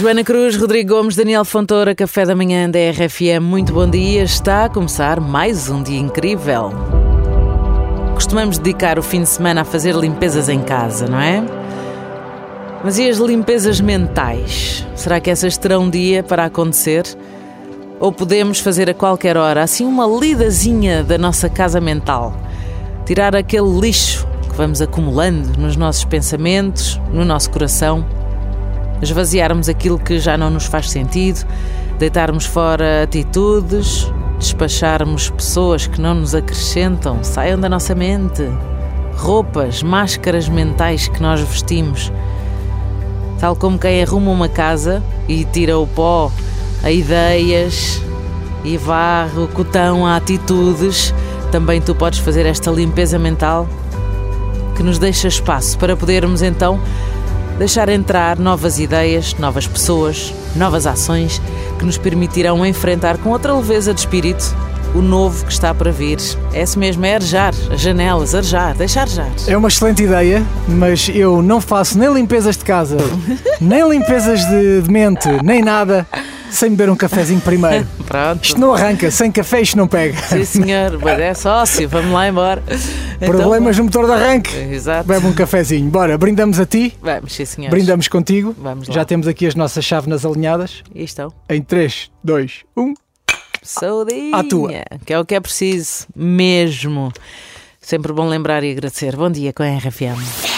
Joana Cruz, Rodrigo Gomes, Daniel Fontoura, Café da Manhã da RFM. Muito bom dia. Está a começar mais um dia incrível. Costumamos dedicar o fim de semana a fazer limpezas em casa, não é? Mas e as limpezas mentais? Será que essas terão dia para acontecer? Ou podemos fazer a qualquer hora, assim, uma lidazinha da nossa casa mental? Tirar aquele lixo que vamos acumulando nos nossos pensamentos, no nosso coração? Esvaziarmos aquilo que já não nos faz sentido, deitarmos fora atitudes, despacharmos pessoas que não nos acrescentam, saiam da nossa mente, roupas, máscaras mentais que nós vestimos. Tal como quem arruma uma casa e tira o pó a ideias e varre o cotão a atitudes, também tu podes fazer esta limpeza mental que nos deixa espaço para podermos então deixar entrar novas ideias, novas pessoas, novas ações que nos permitirão enfrentar com outra leveza de espírito o novo que está para vir. É isso mesmo, é arejar as janelas, arejar, deixar arejar. É uma excelente ideia, mas eu não faço nem limpezas de casa, nem limpezas de, de mente, nem nada sem beber um cafezinho primeiro. Pronto. Isto não arranca, sem café isto não pega. Sim, senhor, mas é sócio, vamos lá embora. Problemas no motor de arranque. Exato. Bebe um cafezinho. Bora, brindamos a ti, Vamos, sim, senhor. brindamos contigo. Vamos lá. Já temos aqui as nossas chávenas alinhadas. E estão. Em 3, 2, 1. Saudinha. À tua. Que é o que é preciso, mesmo. Sempre bom lembrar e agradecer. Bom dia com a RFM.